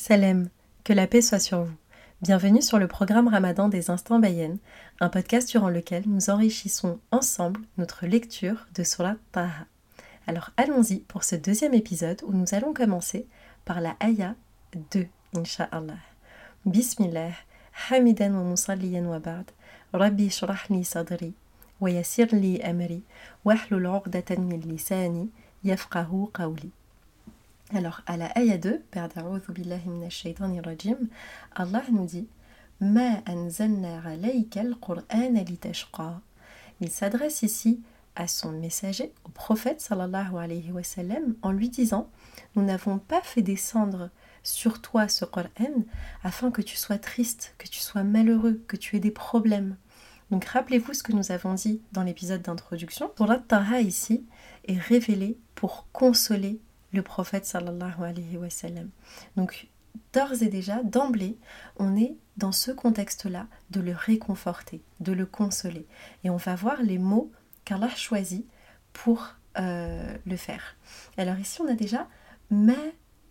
Salem, que la paix soit sur vous. Bienvenue sur le programme Ramadan des Instants Bayen, un podcast durant lequel nous enrichissons ensemble notre lecture de Surat Taha. Alors allons-y pour ce deuxième épisode où nous allons commencer par la Aya 2, Inch'Allah. Bismillah, Hamidan wa musalliyan wa ba'd, Rabbi shrah li sadri, wa yassir li amri, wahlul 'uqdatan min lisani, yafqahu qawli. Alors, à la ayah 2, Allah nous dit Il s'adresse ici à son messager, au prophète sallallahu alayhi wa sallam, en lui disant Nous n'avons pas fait descendre sur toi ce Qur'an afin que tu sois triste, que tu sois malheureux, que tu aies des problèmes. Donc rappelez-vous ce que nous avons dit dans l'épisode d'introduction. Surat Taha ici est révélé pour consoler le prophète sallallahu alayhi wa sallam. Donc d'ores et déjà, d'emblée, on est dans ce contexte-là de le réconforter, de le consoler. Et on va voir les mots qu'Allah choisit pour euh, le faire. Alors ici, on a déjà ma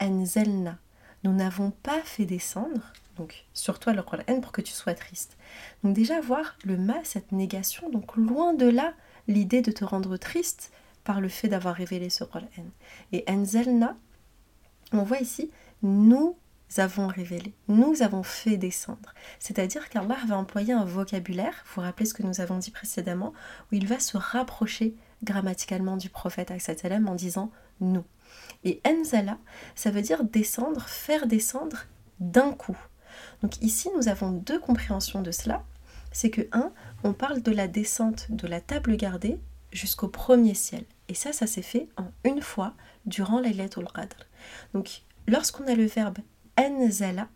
anzelna. Nous n'avons pas fait descendre, donc sur toi le Qur'an pour que tu sois triste. Donc déjà voir le ma, cette négation, donc loin de là l'idée de te rendre triste, par le fait d'avoir révélé ce Qur'an. Et Anzelna, on voit ici, nous avons révélé, nous avons fait descendre. C'est-à-dire qu'Allah va employer un vocabulaire, vous vous rappelez ce que nous avons dit précédemment, où il va se rapprocher grammaticalement du prophète en disant nous. Et Enzala, ça veut dire descendre, faire descendre d'un coup. Donc ici, nous avons deux compréhensions de cela. C'est que, un, on parle de la descente de la table gardée jusqu'au premier ciel. Et ça, ça s'est fait en une fois durant Laylatul Qadr. Donc, lorsqu'on a le verbe enzala,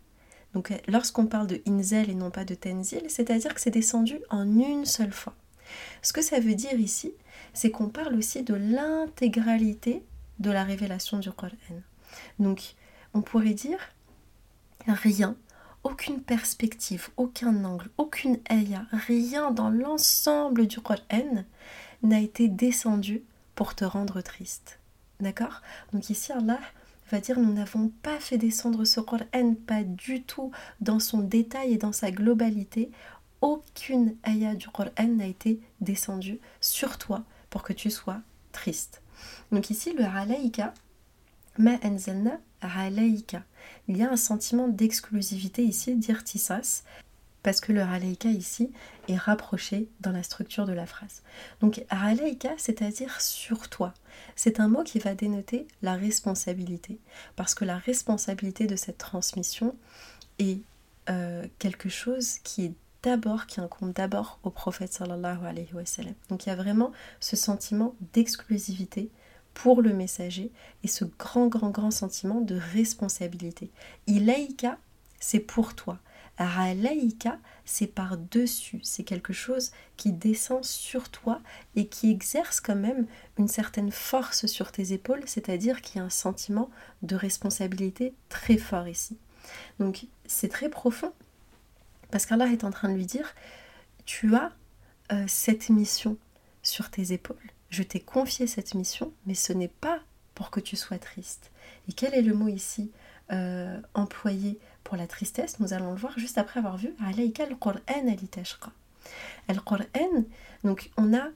donc lorsqu'on parle de inzel et non pas de tenzil, c'est-à-dire que c'est descendu en une seule fois. Ce que ça veut dire ici, c'est qu'on parle aussi de l'intégralité de la révélation du Coran. Donc, on pourrait dire rien, aucune perspective, aucun angle, aucune ayah, rien dans l'ensemble du Coran n'a été descendu pour te rendre triste. D'accord? Donc ici, Allah va dire nous n'avons pas fait descendre ce Coran, pas du tout dans son détail et dans sa globalité. Aucune ayah du Coran n'a été descendue sur toi pour que tu sois triste. Donc ici, le alayka, ma anzalna alayka. Il y a un sentiment d'exclusivité ici, d'irtisas, parce que le Raleika ici est rapproché dans la structure de la phrase. Donc Raleika, c'est-à-dire sur toi, c'est un mot qui va dénoter la responsabilité, parce que la responsabilité de cette transmission est euh, quelque chose qui est d'abord, qui incombe d'abord au prophète sallallahu alayhi wa sallam. Donc il y a vraiment ce sentiment d'exclusivité pour le messager et ce grand, grand, grand sentiment de responsabilité. Ilaïka, c'est pour toi. Ralaïka, c'est par-dessus, c'est quelque chose qui descend sur toi et qui exerce quand même une certaine force sur tes épaules, c'est-à-dire qu'il y a un sentiment de responsabilité très fort ici. Donc c'est très profond, parce qu'Allah est en train de lui dire, tu as euh, cette mission sur tes épaules, je t'ai confié cette mission, mais ce n'est pas pour que tu sois triste. Et quel est le mot ici euh, employé pour la tristesse, nous allons le voir juste après avoir vu Alayka al-Qur'an Al-Qur'an, donc on a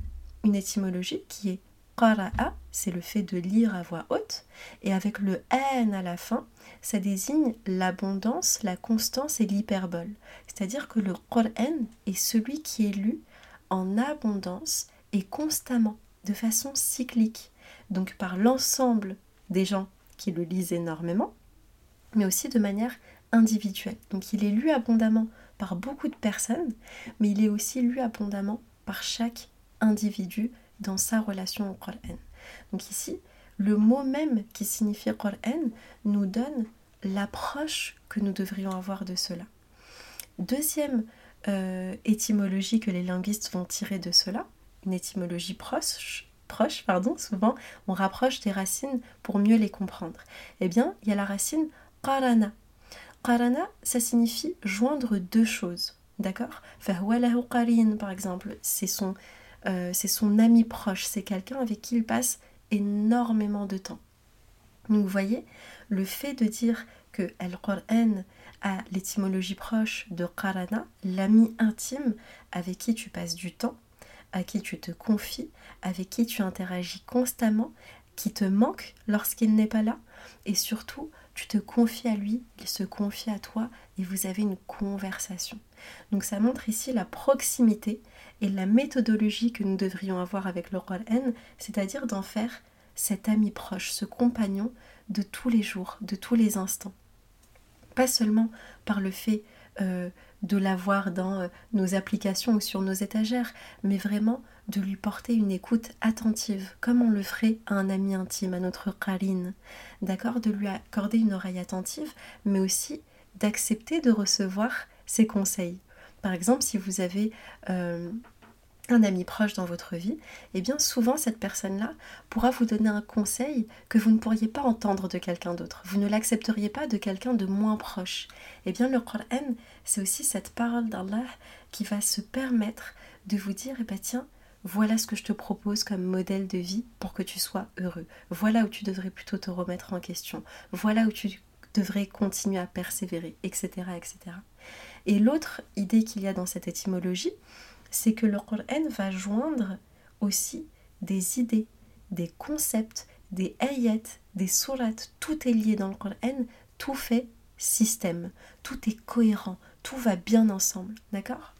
une étymologie qui est qara'a, c'est le fait de lire à voix haute, et avec le an à la fin, ça désigne l'abondance, la constance et l'hyperbole. C'est-à-dire que le Qur'an est celui qui est lu en abondance et constamment, de façon cyclique, donc par l'ensemble des gens qui le lisent énormément, mais aussi de manière individuel. Donc il est lu abondamment par beaucoup de personnes, mais il est aussi lu abondamment par chaque individu dans sa relation au Qur'an. Donc ici, le mot même qui signifie Qur'an nous donne l'approche que nous devrions avoir de cela. Deuxième euh, étymologie que les linguistes vont tirer de cela, une étymologie proche, proche pardon, souvent on rapproche des racines pour mieux les comprendre. Eh bien, il y a la racine qarana, Qarana, ça signifie joindre deux choses. D'accord? Par exemple, c'est son, euh, c'est son ami proche, c'est quelqu'un avec qui il passe énormément de temps. Donc vous voyez, le fait de dire que Al-Qur'an a l'étymologie proche de Qarana, l'ami intime avec qui tu passes du temps, à qui tu te confies, avec qui tu interagis constamment, qui te manque lorsqu'il n'est pas là, et surtout tu te confies à lui, il se confie à toi et vous avez une conversation. Donc ça montre ici la proximité et la méthodologie que nous devrions avoir avec le rôle N, c'est-à-dire d'en faire cet ami proche, ce compagnon de tous les jours, de tous les instants. Pas seulement par le fait euh, de l'avoir dans euh, nos applications ou sur nos étagères, mais vraiment de lui porter une écoute attentive, comme on le ferait à un ami intime, à notre Karine. D'accord? De lui accorder une oreille attentive, mais aussi d'accepter de recevoir ses conseils. Par exemple, si vous avez euh, un ami proche dans votre vie, eh bien souvent cette personne-là pourra vous donner un conseil que vous ne pourriez pas entendre de quelqu'un d'autre. Vous ne l'accepteriez pas de quelqu'un de moins proche. Eh bien le Qur'an, c'est aussi cette parole d'Allah qui va se permettre de vous dire, eh bien tiens, voilà ce que je te propose comme modèle de vie pour que tu sois heureux. Voilà où tu devrais plutôt te remettre en question. Voilà où tu devrais continuer à persévérer, etc. etc. Et l'autre idée qu'il y a dans cette étymologie, c'est que le Qur'an va joindre aussi des idées, des concepts, des ayats, des sourates. Tout est lié dans le Qur'an, tout fait système, tout est cohérent, tout va bien ensemble, d'accord?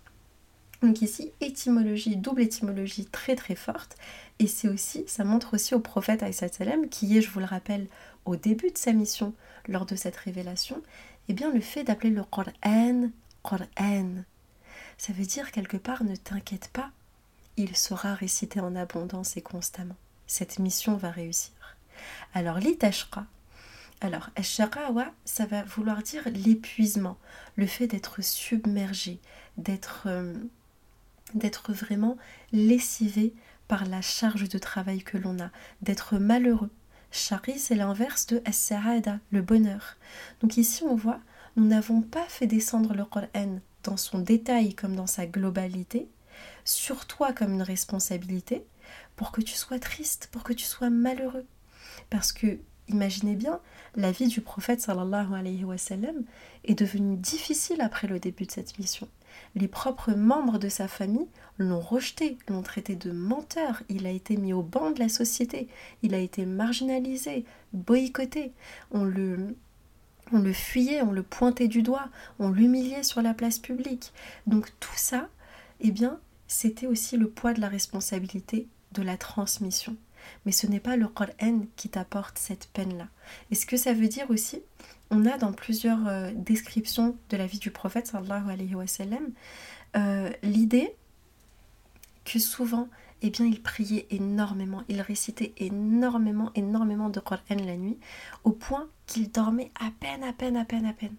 Donc ici, étymologie, double étymologie très très forte. Et c'est aussi, ça montre aussi au prophète salam qui est, je vous le rappelle, au début de sa mission, lors de cette révélation, eh bien le fait d'appeler le Qur'an, Qur'an. Ça veut dire quelque part, ne t'inquiète pas, il sera récité en abondance et constamment. Cette mission va réussir. Alors, l'itashqa, alors, ashqawa, ça va vouloir dire l'épuisement, le fait d'être submergé, d'être euh, d'être vraiment lessivé par la charge de travail que l'on a, d'être malheureux. Shari, c'est l'inverse de as le bonheur. Donc ici, on voit, nous n'avons pas fait descendre le Qur'an dans son détail comme dans sa globalité, sur toi comme une responsabilité, pour que tu sois triste, pour que tu sois malheureux. Parce que, imaginez bien, la vie du prophète sallallahu alayhi wa sallam est devenue difficile après le début de cette mission les propres membres de sa famille l'ont rejeté, l'ont traité de menteur, il a été mis au banc de la société, il a été marginalisé, boycotté, on le, on le fuyait, on le pointait du doigt, on l'humiliait sur la place publique. Donc tout ça, eh bien, c'était aussi le poids de la responsabilité de la transmission. Mais ce n'est pas le Qur'an qui t'apporte cette peine-là. Et ce que ça veut dire aussi, on a dans plusieurs euh, descriptions de la vie du prophète sallallahu alayhi wa sallam euh, l'idée que souvent eh bien, il priait énormément, il récitait énormément, énormément de Qur'an la nuit, au point qu'il dormait à peine, à peine, à peine, à peine.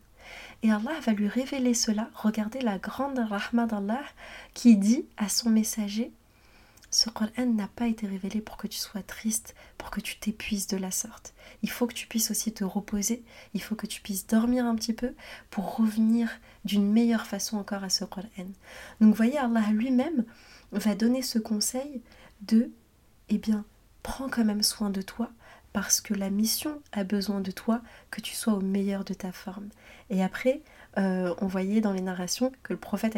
Et Allah va lui révéler cela. Regardez la grande rahma d'Allah qui dit à son messager ce Qur'an n'a pas été révélé pour que tu sois triste, pour que tu t'épuises de la sorte. Il faut que tu puisses aussi te reposer, il faut que tu puisses dormir un petit peu pour revenir d'une meilleure façon encore à ce Qur'an. Donc voyez, Allah lui-même va donner ce conseil de, eh bien, prends quand même soin de toi, parce que la mission a besoin de toi, que tu sois au meilleur de ta forme. Et après, euh, on voyait dans les narrations que le prophète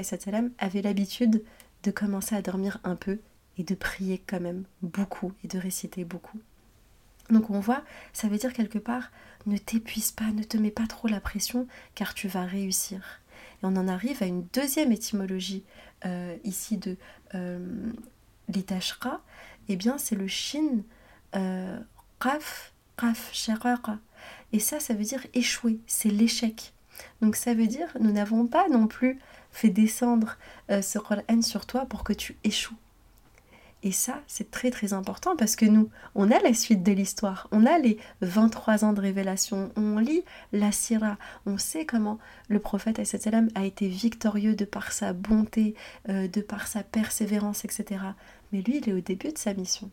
avait l'habitude de commencer à dormir un peu et de prier quand même beaucoup et de réciter beaucoup. Donc on voit, ça veut dire quelque part, ne t'épuise pas, ne te mets pas trop la pression, car tu vas réussir. Et on en arrive à une deuxième étymologie euh, ici de euh, l'itashra, eh bien c'est le shin euh, qaf, qaf, Et ça, ça veut dire échouer, c'est l'échec. Donc ça veut dire, nous n'avons pas non plus fait descendre euh, ce Qur'an sur toi pour que tu échoues. Et ça, c'est très très important parce que nous, on a la suite de l'histoire, on a les 23 ans de révélation, on lit la Syrah, on sait comment le prophète a été victorieux de par sa bonté, euh, de par sa persévérance, etc. Mais lui, il est au début de sa mission.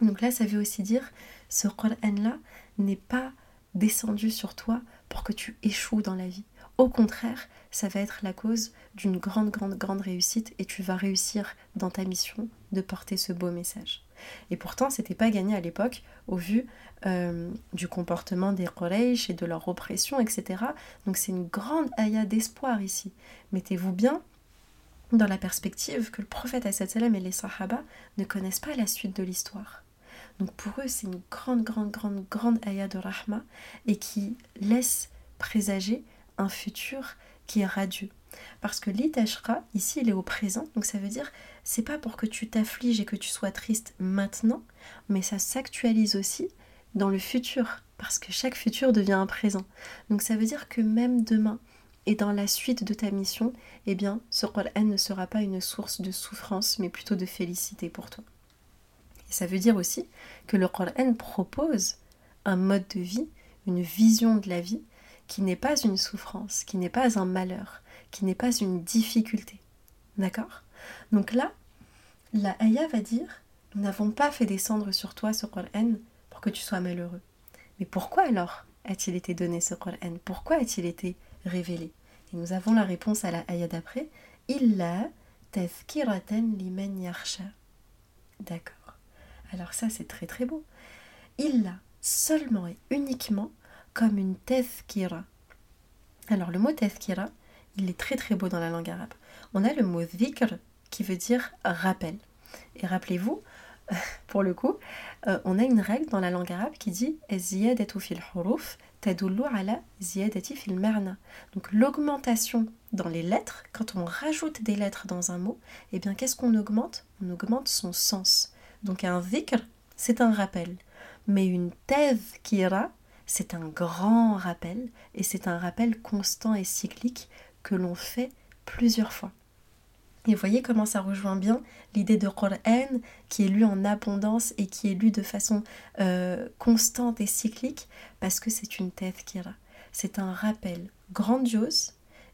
Donc là, ça veut aussi dire, ce Qur'an-là n'est pas descendu sur toi pour que tu échoues dans la vie. Au contraire, ça va être la cause d'une grande, grande, grande réussite et tu vas réussir dans ta mission de porter ce beau message. Et pourtant, c'était pas gagné à l'époque au vu euh, du comportement des Quraysh et de leur oppression, etc. Donc c'est une grande ayah d'espoir ici. Mettez-vous bien dans la perspective que le prophète salam et les Sahaba ne connaissent pas la suite de l'histoire. Donc pour eux, c'est une grande, grande, grande, grande ayah de Rahma et qui laisse présager un futur qui est radieux. Parce que l'itashra, ici, il est au présent, donc ça veut dire, c'est pas pour que tu t'affliges et que tu sois triste maintenant, mais ça s'actualise aussi dans le futur, parce que chaque futur devient un présent. Donc ça veut dire que même demain, et dans la suite de ta mission, eh bien, ce Qur'an ne sera pas une source de souffrance, mais plutôt de félicité pour toi. Ça veut dire aussi que le Qur'an propose un mode de vie, une vision de la vie, qui n'est pas une souffrance, qui n'est pas un malheur, qui n'est pas une difficulté. D'accord? Donc là, la Aya va dire Nous n'avons pas fait descendre sur toi ce Qur'an pour que tu sois malheureux. Mais pourquoi alors a-t-il été donné ce Qur'an? Pourquoi a-t-il été révélé? Et nous avons la réponse à la Aya d'après Illa tazkiratan liman yarsha. D'accord. Alors ça, c'est très très beau. Illa, seulement et uniquement comme une tazkira. Alors le mot tazkira, il est très très beau dans la langue arabe. On a le mot dhikr qui veut dire rappel. Et rappelez-vous, pour le coup, euh, on a une règle dans la langue arabe qui dit fil huruf ala fil marna. Donc l'augmentation dans les lettres, quand on rajoute des lettres dans un mot, eh bien qu'est-ce qu'on augmente? On augmente son sens. Donc un dhikr, c'est un rappel. Mais une tazkira, c'est un grand rappel et c'est un rappel constant et cyclique que l'on fait plusieurs fois. Et voyez comment ça rejoint bien l'idée de Qur'an qui est lu en abondance et qui est lu de façon euh, constante et cyclique parce que c'est une tazkira. C'est un rappel grandiose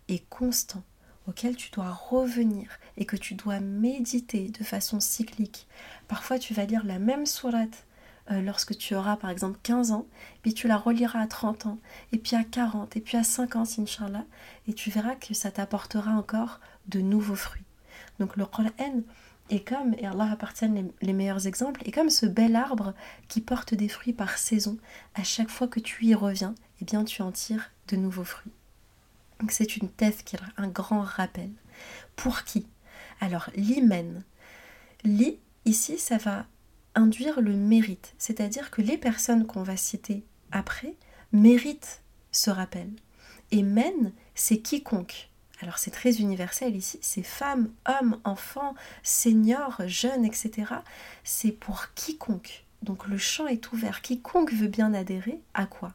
et constant auquel tu dois revenir et que tu dois méditer de façon cyclique. Parfois tu vas lire la même sourate euh, lorsque tu auras par exemple 15 ans, puis tu la reliras à 30 ans, et puis à 40, et puis à 50, Inch'Allah, et tu verras que ça t'apportera encore de nouveaux fruits. Donc le Qur'an est comme, et Allah appartient les, meilleurs exemples, est comme ce bel arbre qui porte des fruits par saison. À chaque fois que tu y reviens, eh bien tu en tires de nouveaux fruits. Donc c'est une thèse qui est un grand rappel. Pour qui? Alors l'hymen. Li, ici, ça va induire le mérite, c'est-à-dire que les personnes qu'on va citer après méritent ce rappel. Et men, c'est quiconque. Alors c'est très universel ici, c'est femmes, hommes, enfants, seniors, jeunes, etc. C'est pour quiconque. Donc le champ est ouvert. Quiconque veut bien adhérer à quoi?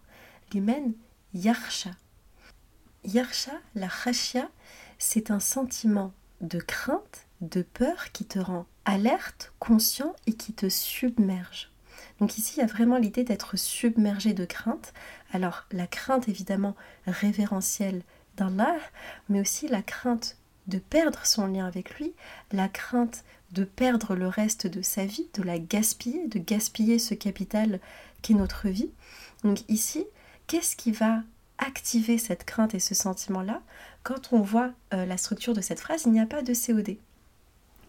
L'hymen yarsha. Yarsha, la khashia, c'est un sentiment de crainte, de peur qui te rend alerte, conscient et qui te submerge. Donc ici, il y a vraiment l'idée d'être submergé de crainte. Alors la crainte évidemment révérentielle d'Allah, mais aussi la crainte de perdre son lien avec lui, la crainte de perdre le reste de sa vie, de la gaspiller, de gaspiller ce capital qu'est notre vie. Donc ici, qu'est-ce qui va activer cette crainte et ce sentiment-là? Quand on voit euh, la structure de cette phrase, il n'y a pas de COD.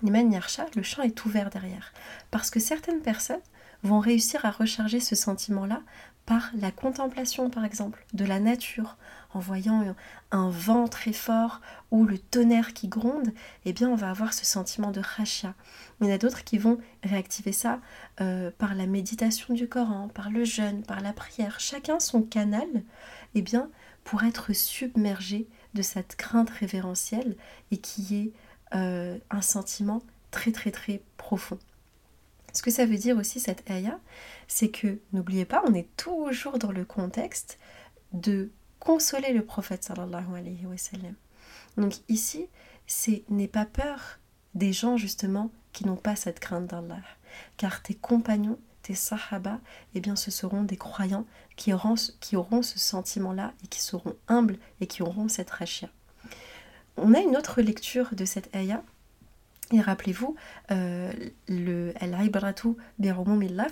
Niman Yarsha, le champ est ouvert derrière. Parce que certaines personnes vont réussir à recharger ce sentiment-là par la contemplation, par exemple, de la nature, en voyant un vent très fort ou le tonnerre qui gronde, eh bien on va avoir ce sentiment de rachia. Il y en a d'autres qui vont réactiver ça euh, par la méditation du Coran, par le jeûne, par la prière. Chacun son canal, eh bien, pour être submergé de cette crainte révérentielle et qui est euh, un sentiment très très très profond. Ce que ça veut dire aussi cette ayah, c'est que n'oubliez pas, on est toujours dans le contexte de consoler le prophète sallallahu. Donc ici, c'est n'aie pas peur des gens justement qui n'ont pas cette crainte d'Allah, car tes compagnons, tes sahaba, eh bien ce seront des croyants qui auront, qui auront ce sentiment-là et qui seront humbles et qui auront cette rachia. On a une autre lecture de cette ayah. Et rappelez-vous, euh, le al-ibratu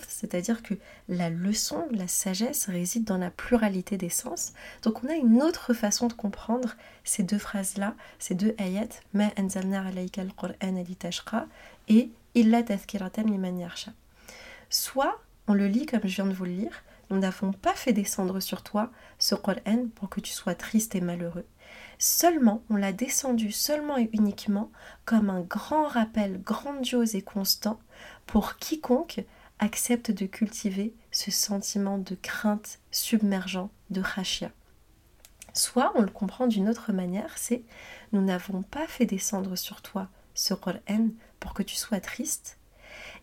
c'est-à-dire que la leçon, la sagesse réside dans la pluralité des sens. Donc on a une autre façon de comprendre ces deux phrases-là, ces deux ayats, ma anzalna alayka al-Qur'an et illa tazkiratan liman soit on le lit comme je viens de vous le lire, nous n'avons pas fait descendre sur toi ce Qur'an pour que tu sois triste et malheureux. Seulement, on l'a descendu seulement et uniquement comme un grand rappel grandiose et constant pour quiconque accepte de cultiver ce sentiment de crainte submergent de Khashia. Soit on le comprend d'une autre manière, c'est nous n'avons pas fait descendre sur toi ce Qur'an pour que tu sois triste.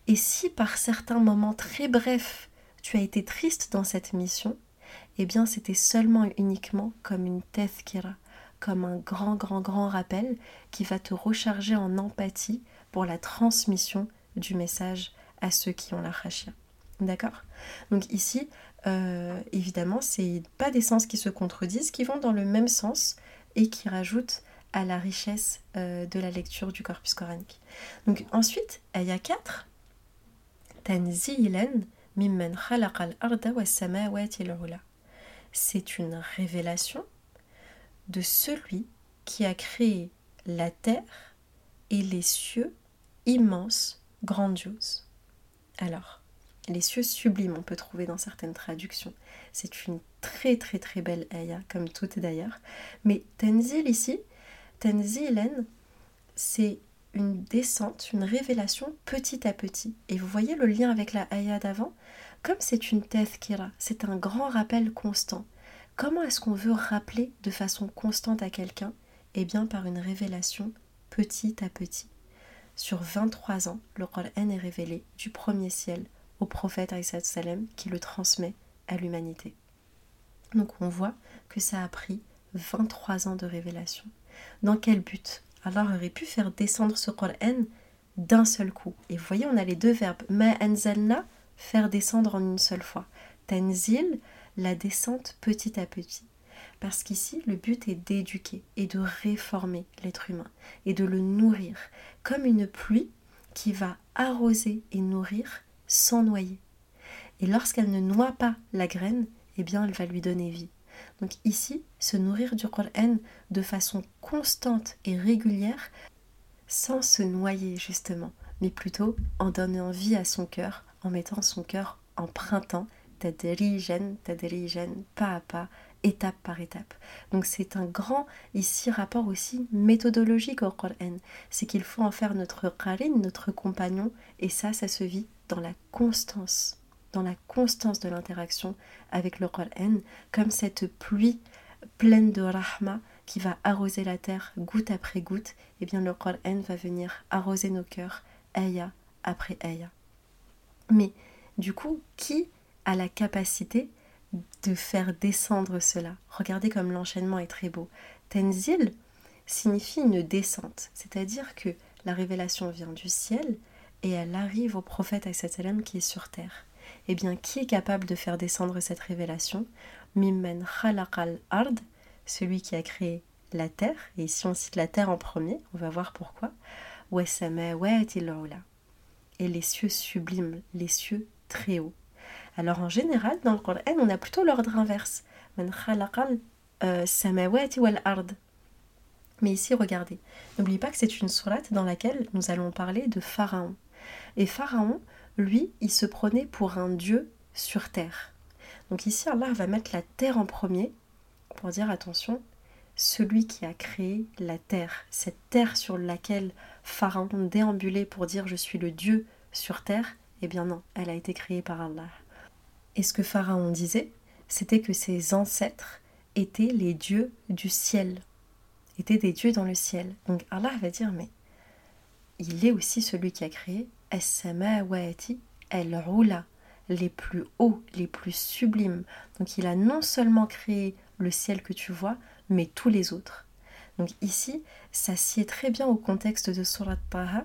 Et si par certains moments très brefs tu as été triste dans cette mission, eh bien c'était seulement et uniquement comme une tethkira, comme un grand, grand, grand rappel qui va te recharger en empathie pour la transmission du message à ceux qui ont la khashia. D'accord? Donc ici, euh, évidemment, c'est pas des sens qui se contredisent, qui vont dans le même sens et qui rajoutent à la richesse euh, de la lecture du corpus coranique. Donc ensuite, ayah 4, Tanzilan mimman arda wa C'est une révélation de celui qui a créé la terre et les cieux immenses, grandioses. Alors, les cieux sublimes, on peut trouver dans certaines traductions. C'est une très très très belle ayah, comme toutes d'ailleurs. Mais Tenzil ici, Tenzilen, c'est une descente, une révélation petit à petit. Et vous voyez le lien avec la ayah d'avant? Comme c'est une tezkira, c'est un grand rappel constant. Comment est-ce qu'on veut rappeler de façon constante à quelqu'un? Eh bien par une révélation petit à petit. Sur 23 ans, le Qur'an est révélé du premier ciel au prophète salem qui le transmet à l'humanité. Donc on voit que ça a pris 23 ans de révélation. Dans quel but? Allah aurait pu faire descendre ce Qur'an d'un seul coup. Et vous voyez, on a les deux verbes. Ma anzalna, faire descendre en une seule fois. Tanzil, la descente petit à petit. Parce qu'ici, le but est d'éduquer et de réformer l'être humain et de le nourrir comme une pluie qui va arroser et nourrir sans noyer. Et lorsqu'elle ne noie pas la graine, eh bien, elle va lui donner vie. Donc ici, se nourrir du Qur'an de façon constante et régulière, sans se noyer justement, mais plutôt en donnant vie à son cœur, en mettant son cœur en printemps, tadrijan, tadrijan, pas à pas, étape par étape. Donc c'est un grand ici rapport aussi méthodologique au Qur'an. C'est qu'il faut en faire notre qarin, notre compagnon, et ça, ça se vit dans la constance, dans la constance de l'interaction avec le Qur'an, comme cette pluie pleine de rahma qui va arroser la terre goutte après goutte, et eh bien le Qur'an va venir arroser nos cœurs, ayah après ayah. Mais du coup, qui a la capacité de faire descendre cela Regardez comme l'enchaînement est très beau. Tenzil signifie une descente, c'est-à-dire que la révélation vient du ciel et elle arrive au prophète qui est sur terre. Eh bien, qui est capable de faire descendre cette révélation? Mimmen khalaqal ard, celui qui a créé la terre, et ici on cite la terre en premier, on va voir pourquoi. Et les cieux sublimes, les cieux très hauts. Alors en général, dans le Coran, on a plutôt l'ordre inverse. Euh, Mais ici, regardez, n'oubliez pas que c'est une sourate dans laquelle nous allons parler de Pharaon. Et Pharaon, lui, il se prenait pour un dieu sur terre. Donc ici, Allah va mettre la terre en premier pour dire attention, celui qui a créé la terre, cette terre sur laquelle Pharaon déambulait pour dire je suis le Dieu sur terre, eh bien non, elle a été créée par Allah. Et ce que Pharaon disait, c'était que ses ancêtres étaient les dieux du ciel, étaient des dieux dans le ciel. Donc Allah va dire mais il est aussi celui qui a créé As-samawati al-ula, les plus hauts, les plus sublimes. Donc il a non seulement créé le ciel que tu vois, mais tous les autres. Donc ici, ça sied très bien au contexte de Surat Taha,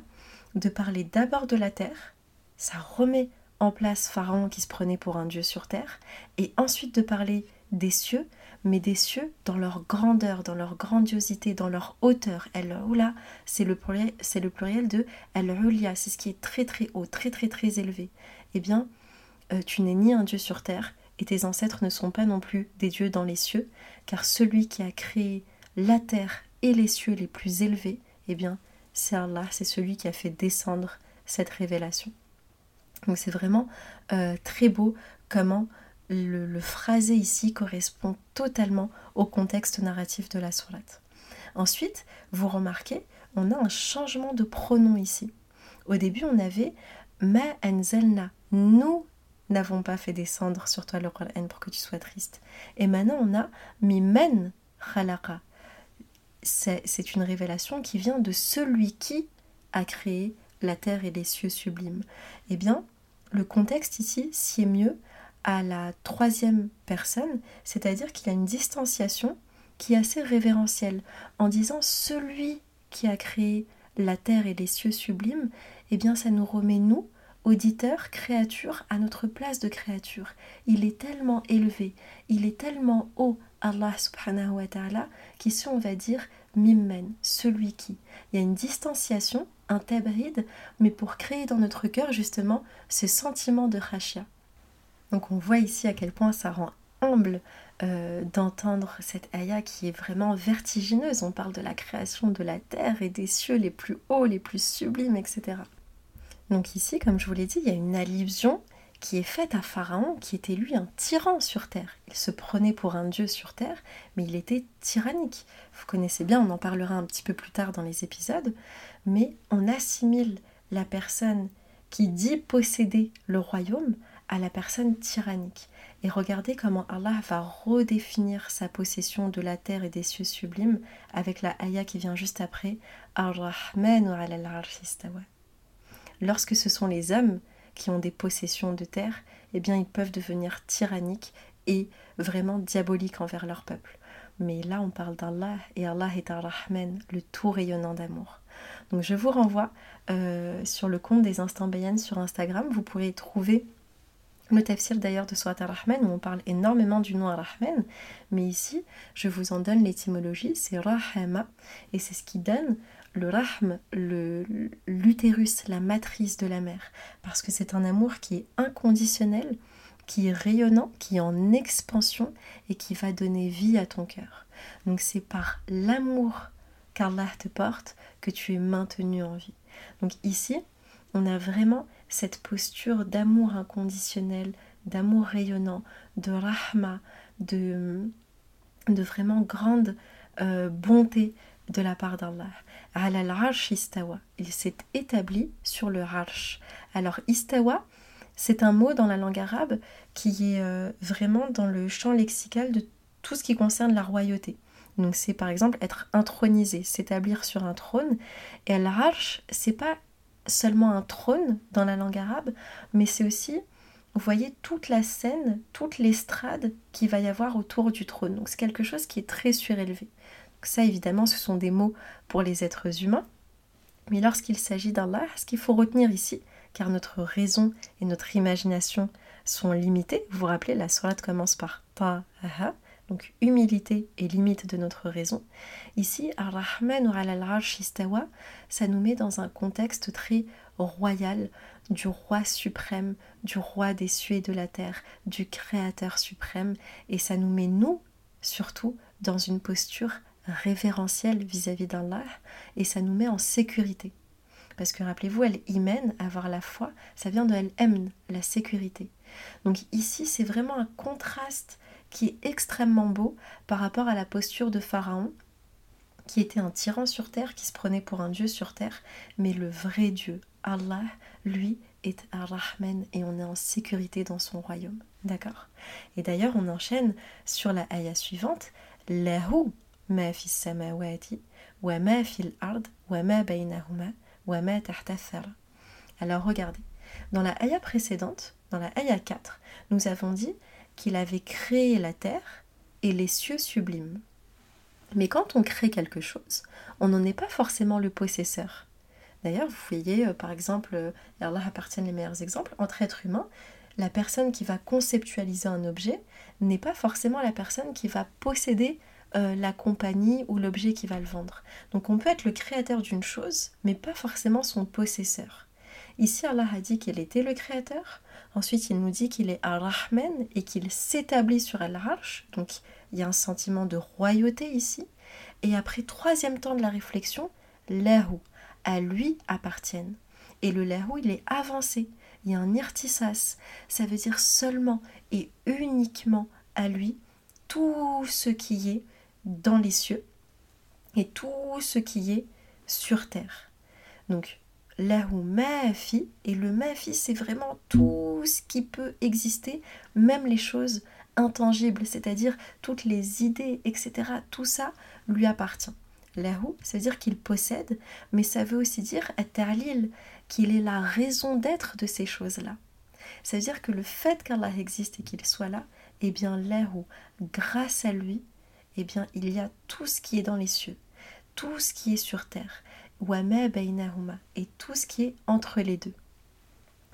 de parler d'abord de la terre, ça remet place Pharaon qui se prenait pour un dieu sur terre, et ensuite de parler des cieux, mais des cieux dans leur grandeur, dans leur grandiosité, dans leur hauteur. El-Ula, c'est le, pluriel, c'est le pluriel de El-Ulia, c'est ce qui est très très haut, très très très élevé. Eh bien, euh, tu n'es ni un dieu sur terre, et tes ancêtres ne sont pas non plus des dieux dans les cieux, car celui qui a créé la terre et les cieux les plus élevés, eh bien, c'est Allah, c'est celui qui a fait descendre cette révélation. Donc c'est vraiment euh, très beau comment le, phrasé ici correspond totalement au contexte narratif de la sourate. Ensuite, vous remarquez, on a un changement de pronom ici. Au début, on avait ma anzelna. Nous n'avons pas fait descendre sur toi le Qur'an pour que tu sois triste. Et maintenant, on a men khalaqa. C'est une révélation qui vient de celui qui a créé la terre et les cieux sublimes. Eh bien, le contexte ici est mieux à la troisième personne, c'est-à-dire qu'il y a une distanciation qui est assez révérentielle, en disant celui qui a créé la terre et les cieux sublimes, eh bien ça nous remet nous, auditeurs, créatures, à notre place de créature. Il est tellement élevé, il est tellement haut, Allah subhanahu wa ta'ala, qu'ici on va dire mimmen, celui qui. Il y a une distanciation, un tabrid, mais pour créer dans notre cœur justement ce sentiment de khashia. Donc on voit ici à quel point ça rend humble euh, d'entendre cette ayah qui est vraiment vertigineuse. On parle de la création de la terre et des cieux les plus hauts, les plus sublimes, etc. Donc ici, comme je vous l'ai dit, il y a une allusion qui est faite à Pharaon, qui était lui un tyran sur terre. Il se prenait pour un dieu sur terre, mais il était tyrannique. Vous connaissez bien, on en parlera un petit peu plus tard dans les épisodes, mais on assimile la personne qui dit posséder le royaume à la personne tyrannique. Et regardez comment Allah va redéfinir sa possession de la terre et des cieux sublimes avec la ayah qui vient juste après Ar-Rahman Lorsque ce sont les hommes qui ont des possessions de terre, eh bien ils peuvent devenir tyranniques et vraiment diaboliques envers leur peuple. Mais là, on parle d'Allah et Allah est Ar-Rahman, le tout rayonnant d'amour. Donc je vous renvoie euh, sur le compte des Instants Bayan sur Instagram. Vous pourrez trouver le tafsir d'ailleurs de Surat ar-Rahman où on parle énormément du nom ar-Rahman, mais ici je vous en donne l'étymologie, c'est Rahama, et c'est ce qui donne le Rahm, l'utérus, la matrice de la mère, parce que c'est un amour qui est inconditionnel, qui est rayonnant, qui est en expansion et qui va donner vie à ton cœur. Donc c'est par l'amour qu'Allah te porte que tu es maintenu en vie. Donc ici, on a vraiment cette posture d'amour inconditionnel, d'amour rayonnant, de rahma, de, de vraiment grande euh, bonté de la part d'Allah. Il s'est établi sur le arsh. Alors istawa, c'est un mot dans la langue arabe qui est euh, vraiment dans le champ lexical de tout ce qui concerne la royauté. Donc c'est par exemple être intronisé, s'établir sur un trône. Et al-arsh, c'est pas seulement un trône dans la langue arabe, mais c'est aussi, vous voyez, toute la scène, toute l'estrade qu'il va y avoir autour du trône. Donc c'est quelque chose qui est très surélevé. Donc ça, évidemment, ce sont des mots pour les êtres humains. Mais lorsqu'il s'agit d'Allah, ce qu'il faut retenir ici, car notre raison et notre imagination sont limitées, vous vous rappelez, la sourate commence par ta'aha, donc humilité et limite de notre raison. Ici, Ar-Rahman ou Al-Arsh Istawa, ça nous met dans un contexte très royal du roi suprême, du roi des cieux et de la terre, du créateur suprême, et ça nous met, nous, surtout, dans une posture révérentielle vis-à-vis d'Allah, et ça nous met en sécurité. Parce que rappelez-vous, elle imen, avoir la foi, ça vient de elle aime, la sécurité. Donc ici, c'est vraiment un contraste qui est extrêmement beau par rapport à la posture de Pharaon, qui était un tyran sur terre, qui se prenait pour un dieu sur terre, mais le vrai Dieu, Allah, lui, est Ar-Rahman et on est en sécurité dans son royaume. D'accord? Et d'ailleurs, on enchaîne sur la ayah suivante Lahu Alors regardez, dans la ayah précédente, dans la ayah 4, nous avons dit qu'il avait créé la terre et les cieux sublimes. Mais quand on crée quelque chose, on n'en est pas forcément le possesseur. D'ailleurs, vous voyez, euh, par exemple, euh, et Allah appartiennent les meilleurs exemples, entre êtres humains, la personne qui va conceptualiser un objet n'est pas forcément la personne qui va posséder euh, la compagnie ou l'objet qui va le vendre. Donc on peut être le créateur d'une chose, mais pas forcément son possesseur. Ici, Allah a dit qu'il était le créateur, Ensuite, il nous dit qu'il est Ar-Rahman et qu'il s'établit sur Al-Arsh. Donc, il y a un sentiment de royauté ici. Et après, troisième temps de la réflexion, Lahu, à lui appartiennent. Et le Lahu, il est avancé. il y a un irtisas, ça veut dire seulement et uniquement à lui tout ce qui est dans les cieux et tout ce qui est sur terre. Donc, lahu mafi, et le mafi, c'est vraiment tout ce qui peut exister, même les choses intangibles, c'est-à-dire toutes les idées, etc. Tout ça lui appartient. Lahu, ça veut dire qu'il possède, mais ça veut aussi dire at-ta'lil, qu'il est la raison d'être de ces choses-là. Ça veut dire que le fait qu'Allah existe et qu'il soit là, eh bien lahu, grâce à lui, eh bien il y a tout ce qui est dans les cieux, tout ce qui est sur terre, et tout ce qui est entre les deux.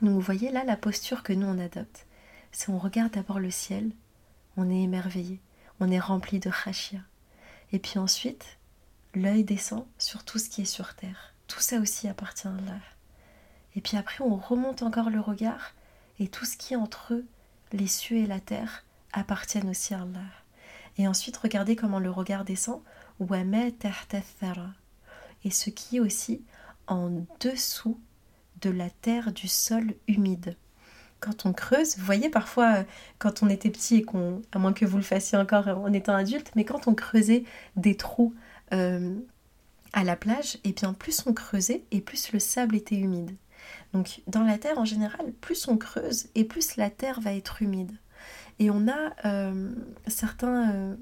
Donc vous voyez là la posture que nous on adopte. C'est on regarde d'abord le ciel, on est émerveillé, on est rempli de khashia. Et puis ensuite, l'œil descend sur tout ce qui est sur terre. Tout ça aussi appartient à Allah. Et puis après, on remonte encore le regard et tout ce qui est entre eux, les cieux et la terre, appartiennent aussi à Allah. Et ensuite, regardez comment le regard descend. Et ce qui est aussi en dessous de la terre du sol humide quand on creuse, vous voyez parfois euh, quand on était petit et qu'on, à moins que vous le fassiez encore en étant adulte, mais quand on creusait des trous euh, à la plage, et eh bien plus on creusait et plus le sable était humide. Donc dans la terre en général, plus on creuse et plus la terre va être humide. Et on a euh, certains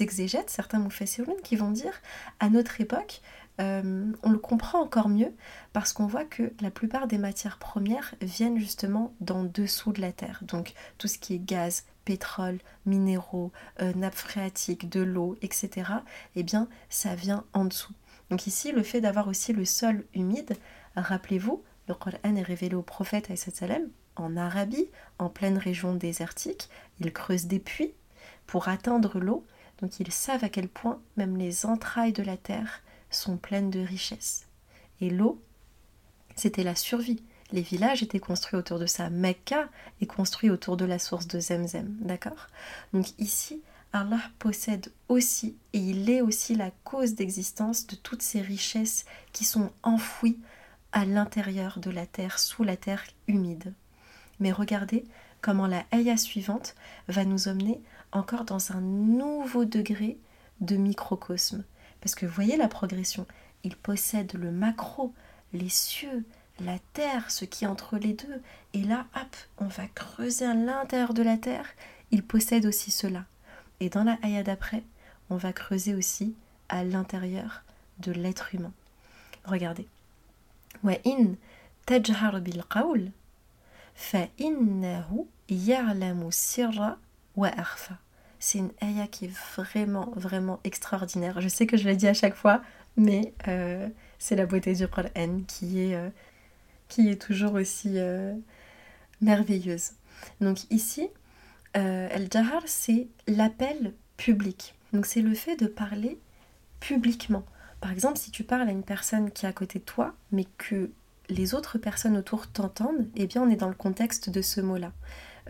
exégètes, certains mufassirun qui vont dire à notre époque euh, on le comprend encore mieux parce qu'on voit que la plupart des matières premières viennent justement d'en dessous de la Terre. Donc tout ce qui est gaz, pétrole, minéraux, euh, nappes phréatiques, de l'eau, etc., eh bien ça vient en dessous. Donc ici, le fait d'avoir aussi le sol humide, rappelez-vous, le Coran est révélé au prophète sallam en Arabie, en pleine région désertique. Ils creusent des puits pour atteindre l'eau. Donc ils savent à quel point même les entrailles de la terre sont pleines de richesses. Et l'eau, c'était la survie. Les villages étaient construits autour de ça. Mecca est construit autour de la source de Zemzem. D'accord? Donc ici, Allah possède aussi, et il est aussi la cause d'existence de toutes ces richesses qui sont enfouies à l'intérieur de la terre, sous la terre humide. Mais regardez comment la ayah suivante va nous emmener encore dans un nouveau degré de microcosme. Parce que voyez la progression. Il possède le macro, les cieux, la terre, ce qui est entre les deux. Et là, hop, on va creuser à l'intérieur de la terre. Il possède aussi cela. Et dans la ayah d'après, on va creuser aussi à l'intérieur de l'être humain. Regardez. Wa in tajhar bil ya'lamu sirra wa akhfa. C'est une ayah qui est vraiment, vraiment extraordinaire. Je sais que je le dis à chaque fois, mais euh, c'est la beauté du Qur'an qui est, euh, qui est toujours aussi euh, merveilleuse. Donc ici, El-Jahar, c'est l'appel public. Donc c'est le fait de parler publiquement. Par exemple, si tu parles à une personne qui est à côté de toi, mais que les autres personnes autour t'entendent, eh bien on est dans le contexte de ce mot-là.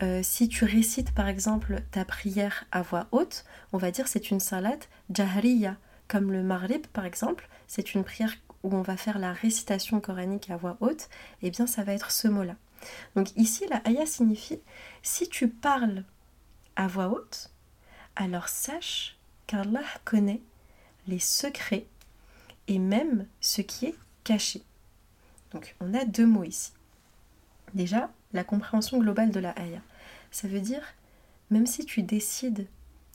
Euh, si tu récites par exemple ta prière à voix haute, on va dire c'est une salat jahriya, comme le marib par exemple, c'est une prière où on va faire la récitation coranique à voix haute, eh bien ça va être ce mot-là. Donc ici la ayah signifie si tu parles à voix haute, alors sache qu'Allah connaît les secrets et même ce qui est caché. Donc on a deux mots ici. Déjà, la compréhension globale de la ayah. Ça veut dire, même si tu décides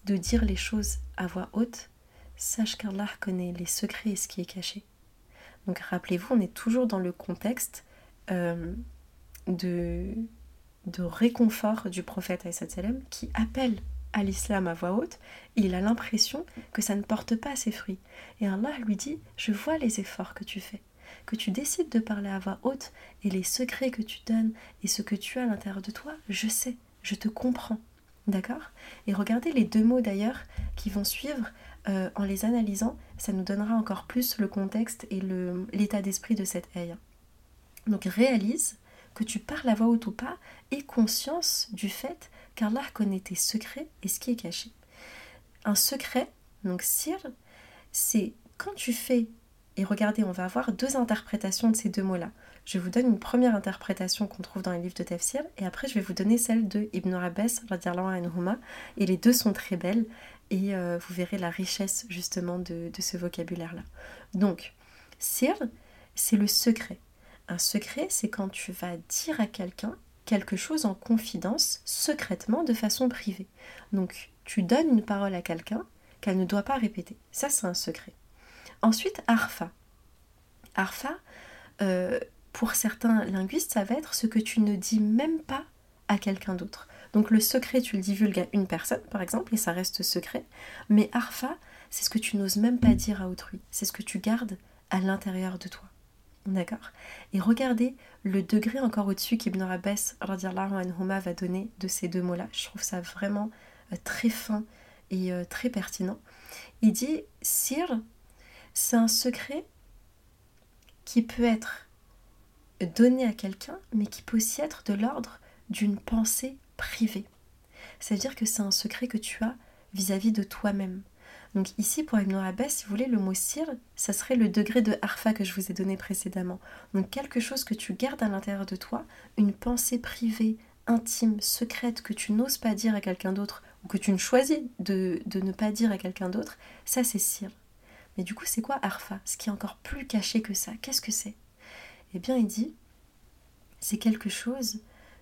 de dire les choses à voix haute, sache qu'Allah connaît les secrets et ce qui est caché. Donc rappelez-vous, on est toujours dans le contexte euh, de, de réconfort du prophète qui appelle à l'islam à voix haute, et il a l'impression que ça ne porte pas ses fruits. Et Allah lui dit, je vois les efforts que tu fais que tu décides de parler à voix haute et les secrets que tu donnes et ce que tu as à l'intérieur de toi, je sais, je te comprends. D'accord? Et regardez les deux mots d'ailleurs qui vont suivre euh, en les analysant, ça nous donnera encore plus le contexte et l'état d'esprit de cette aïe. Donc réalise que tu parles à voix haute ou pas et conscience du fait qu'Allah connaît tes secrets et ce qui est caché. Un secret, donc sir, c'est quand tu fais Et regardez, on va avoir deux interprétations de ces deux mots-là. Je vous donne une première interprétation qu'on trouve dans les livres de Tafsir, et après je vais vous donner celle de Ibn Abbas, et les deux sont très belles, et euh, vous verrez la richesse justement de, ce vocabulaire-là. Donc, sir, c'est le secret. Un secret, c'est quand tu vas dire à quelqu'un quelque chose en confidence, secrètement, de façon privée. Donc, tu donnes une parole à quelqu'un qu'elle ne doit pas répéter. Ça, c'est un secret. Ensuite, arfa. Arfa, euh, pour certains linguistes, ça va être ce que tu ne dis même pas à quelqu'un d'autre. Donc le secret, tu le divulgues à une personne, par exemple, et ça reste secret. Mais arfa, c'est ce que tu n'oses même pas dire à autrui. C'est ce que tu gardes à l'intérieur de toi. D'accord? Et regardez le degré encore au-dessus qu'Ibn Abbas anhuma va donner de ces deux mots-là. Je trouve ça vraiment euh, très fin et euh, très pertinent. Il dit Sir, c'est un secret qui peut être donné à quelqu'un, mais qui peut aussi être de l'ordre d'une pensée privée. C'est-à-dire que c'est un secret que tu as vis-à-vis de toi-même. Donc ici, pour Ibn Abbas, si vous voulez, le mot sir, ça serait le degré de harfa que je vous ai donné précédemment. Donc quelque chose que tu gardes à l'intérieur de toi, une pensée privée, intime, secrète, que tu n'oses pas dire à quelqu'un d'autre, ou que tu ne choisis de, de ne pas dire à quelqu'un d'autre, ça c'est sir. Mais du coup, c'est quoi harfa Ce qui est encore plus caché que ça, qu'est-ce que c'est? Eh bien, il dit, c'est quelque chose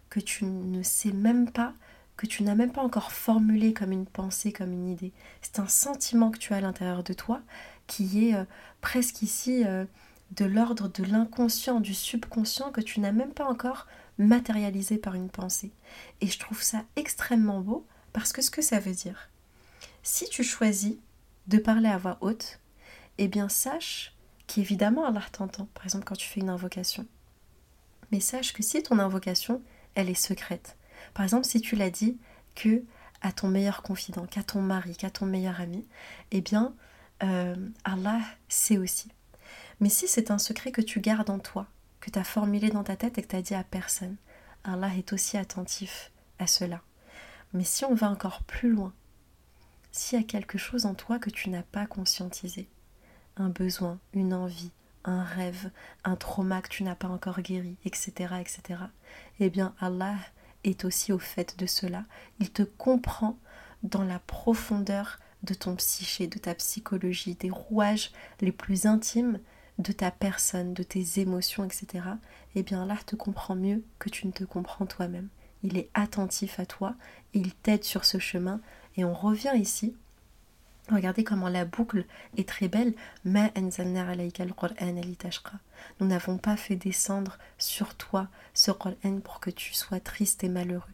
que tu ne sais même pas, que tu n'as même pas encore formulé comme une pensée, comme une idée. C'est un sentiment que tu as à l'intérieur de toi qui est euh, presque ici euh, de l'ordre de l'inconscient, du subconscient que tu n'as même pas encore matérialisé par une pensée. Et je trouve ça extrêmement beau parce que ce que ça veut dire, si tu choisis de parler à voix haute, eh bien sache qu'évidemment Allah t'entend, par exemple quand tu fais une invocation. Mais sache que si ton invocation elle est secrète. Par exemple, si tu l'as dit que à ton meilleur confident, qu'à ton mari, qu'à ton meilleur ami, eh bien, euh, Allah sait aussi. Mais si c'est un secret que tu gardes en toi, que tu as formulé dans ta tête et que tu as dit à personne, Allah est aussi attentif à cela. Mais si on va encore plus loin, s'il y a quelque chose en toi que tu n'as pas conscientisé, un besoin, une envie, un rêve, un trauma que tu n'as pas encore guéri, etc., etc., eh bien Allah est aussi au fait de cela. Il te comprend dans la profondeur de ton psyché, de ta psychologie, des rouages les plus intimes de ta personne, de tes émotions, etc. Eh bien Allah te comprend mieux que tu ne te comprends toi-même. Il est attentif à toi, il t'aide sur ce chemin, et on revient ici Regardez comment la boucle est très belle. Nous n'avons pas fait descendre sur toi ce Qur'an pour que tu sois triste et malheureux.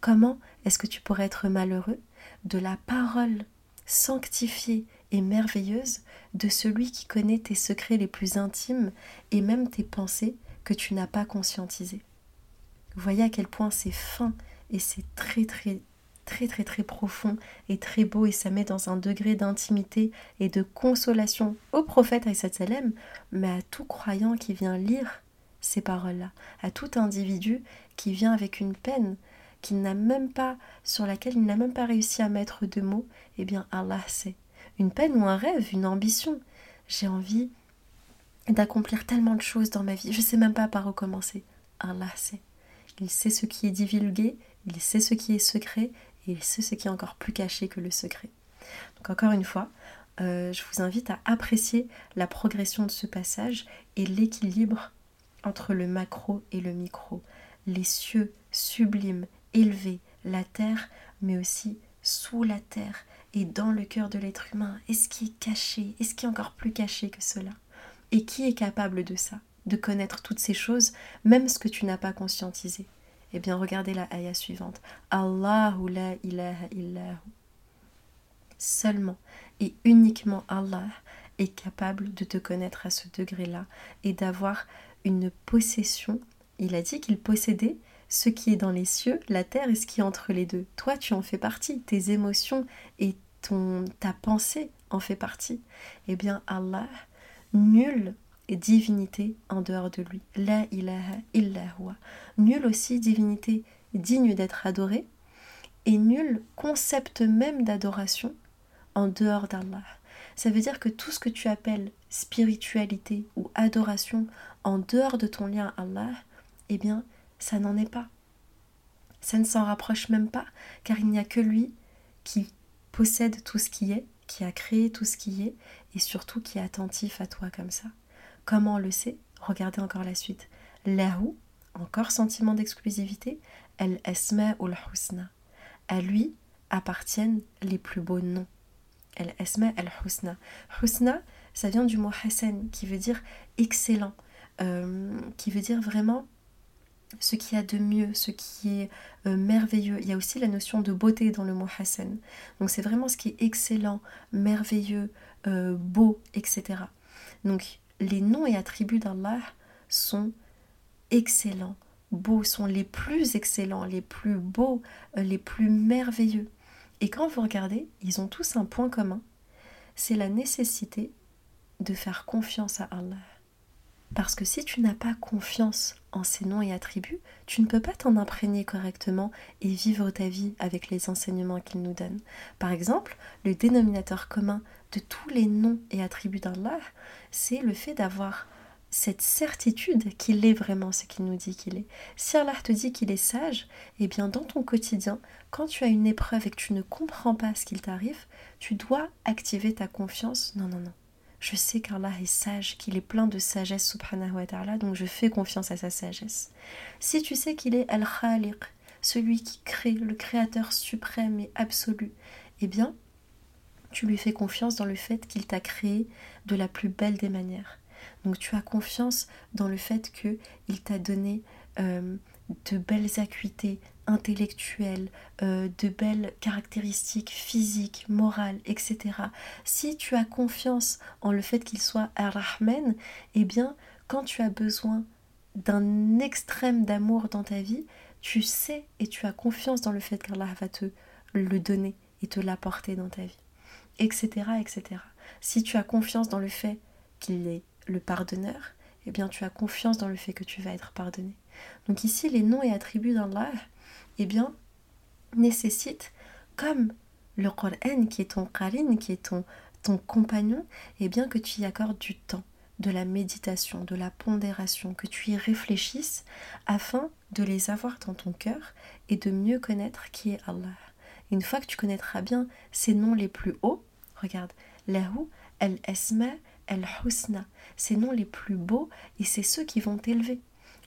Comment est-ce que tu pourrais être malheureux? De la parole sanctifiée et merveilleuse de celui qui connaît tes secrets les plus intimes et même tes pensées que tu n'as pas conscientisées. Voyez à quel point c'est fin et c'est très très très très très profond et très beau et ça met dans un degré d'intimité et de consolation au prophète Salem, mais à tout croyant qui vient lire ces paroles-là, à tout individu qui vient avec une peine qu'il n'a même pas, sur laquelle il n'a même pas réussi à mettre de mots, eh bien Allah sait. Une peine ou un rêve, une ambition. J'ai envie d'accomplir tellement de choses dans ma vie, je ne sais même pas par où commencer. Allah sait. Il sait ce qui est divulgué, il sait ce qui est secret, et c'est ce qui est encore plus caché que le secret. Donc encore une fois, euh, je vous invite à apprécier la progression de ce passage et l'équilibre entre le macro et le micro, les cieux sublimes, élevés, la terre, mais aussi sous la terre et dans le cœur de l'être humain. Et ce qui est caché, et ce qui est encore plus caché que cela. Et qui est capable de ça, de connaître toutes ces choses, même ce que tu n'as pas conscientisé eh bien, regardez la ayah suivante. Allahu la ilaha illahu. Seulement et uniquement Allah est capable de te connaître à ce degré-là et d'avoir une possession. Il a dit qu'il possédait ce qui est dans les cieux, la terre et ce qui est entre les deux. Toi, tu en fais partie. Tes émotions et ton, ta pensée en fait partie. Eh bien, Allah, nul divinité en dehors de lui. La ilaha illa huwa. Nulle aussi divinité digne d'être adorée et nul concept même d'adoration en dehors d'Allah. Ça veut dire que tout ce que tu appelles spiritualité ou adoration en dehors de ton lien à Allah, eh bien, ça n'en est pas. Ça ne s'en rapproche même pas, car il n'y a que lui qui possède tout ce qui est, qui a créé tout ce qui est, et surtout qui est attentif à toi comme ça. Comment on le sait? Regardez encore la suite. Lahu, encore sentiment d'exclusivité, El Esma ou Husna. À lui appartiennent les plus beaux noms. El Esma El Husna. Husna, ça vient du mot Hassan, qui veut dire excellent, euh, qui veut dire vraiment ce qui a de mieux, ce qui est euh, merveilleux. Il y a aussi la notion de beauté dans le mot Hassan. Donc c'est vraiment ce qui est excellent, merveilleux, euh, beau, etc. Donc les noms et attributs d'Allah sont excellents, beaux, sont les plus excellents, les plus beaux, euh, les plus merveilleux. Et quand vous regardez, ils ont tous un point commun, c'est la nécessité de faire confiance à Allah. Parce que si tu n'as pas confiance en ces noms et attributs, tu ne peux pas t'en imprégner correctement et vivre ta vie avec les enseignements qu'il nous donne. Par exemple, le dénominateur commun de tous les noms et attributs d'Allah, c'est le fait d'avoir cette certitude qu'il est vraiment ce qu'il nous dit qu'il est. Si Allah te dit qu'il est sage, eh bien dans ton quotidien, quand tu as une épreuve et que tu ne comprends pas ce qu'il t'arrive, tu dois activer ta confiance. Non, non, non. Je sais qu'Allah est sage, qu'il est plein de sagesse, subhanahu donc je fais confiance à sa sagesse. Si tu sais qu'il est Al-Khaliq, celui qui crée, le créateur suprême et absolu, eh bien, tu lui fais confiance dans le fait qu'il t'a créé de la plus belle des manières. Donc tu as confiance dans le fait qu'il t'a donné euh, de belles acuités intellectuelles, euh, de belles caractéristiques physiques, morales, etc. Si tu as confiance en le fait qu'il soit Ar-Rahman, eh bien, quand tu as besoin d'un extrême d'amour dans ta vie, tu sais et tu as confiance dans le fait qu'Allah va te le donner et te l'apporter dans ta vie, etc., etc. Si tu as confiance dans le fait qu'il est le pardonneur, eh bien tu as confiance dans le fait que tu vas être pardonné. Donc ici, les noms et attributs d'Allah, eh bien, nécessitent, comme le Qur'an qui est ton qarin, qui est ton, compagnon, eh bien que tu y accordes du temps, de la méditation, de la pondération, que tu y réfléchisses afin de les avoir dans ton cœur et de mieux connaître qui est Allah. Une fois que tu connaîtras bien ces noms les plus hauts, regarde, Lahu, El-Esma, El-Husna, ces noms les plus beaux et c'est ceux qui vont t'élever.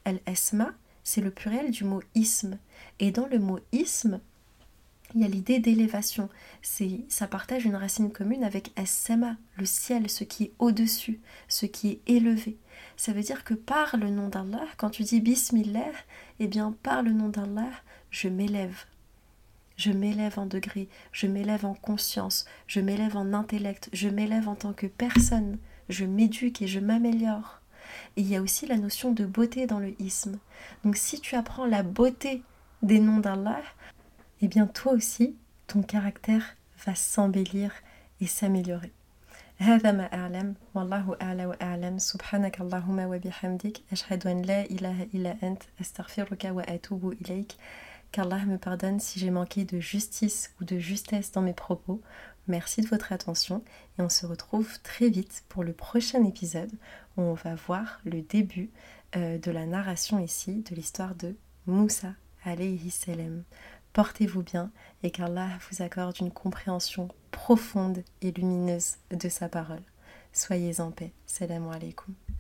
El-Esma, c'est le pluriel du mot isme. Et dans le mot isme, il y a l'idée d'élévation. C'est, ça partage une racine commune avec Es-Sama, le ciel, ce qui est au-dessus, ce qui est élevé. Ça veut dire que par le nom d'Allah, quand tu dis Bismillah, eh bien par le nom d'Allah, je m'élève Je m'élève en degré, je m'élève en conscience, je m'élève en intellect, je m'élève en tant que personne, je m'éduque et je m'améliore. Et il y a aussi la notion de beauté dans le isme. Donc si tu apprends la beauté des noms d'Allah, eh bien toi aussi, ton caractère va s'embellir et s'améliorer. هذا ما أعلم والله أعلى وأعلم سبحانك اللهم وبحمدك أشهد أن لا إله إلا أنت أستغفرك وأتوب إليك qu'Allah me pardonne si j'ai manqué de justice ou de justesse dans mes propos. Merci de votre attention et on se retrouve très vite pour le prochain épisode où on va voir le début euh, de la narration ici de l'histoire de Moussa alayhi. Portez-vous bien et qu'Allah vous accorde une compréhension profonde et lumineuse de sa parole. Soyez en paix. Salam alaikum.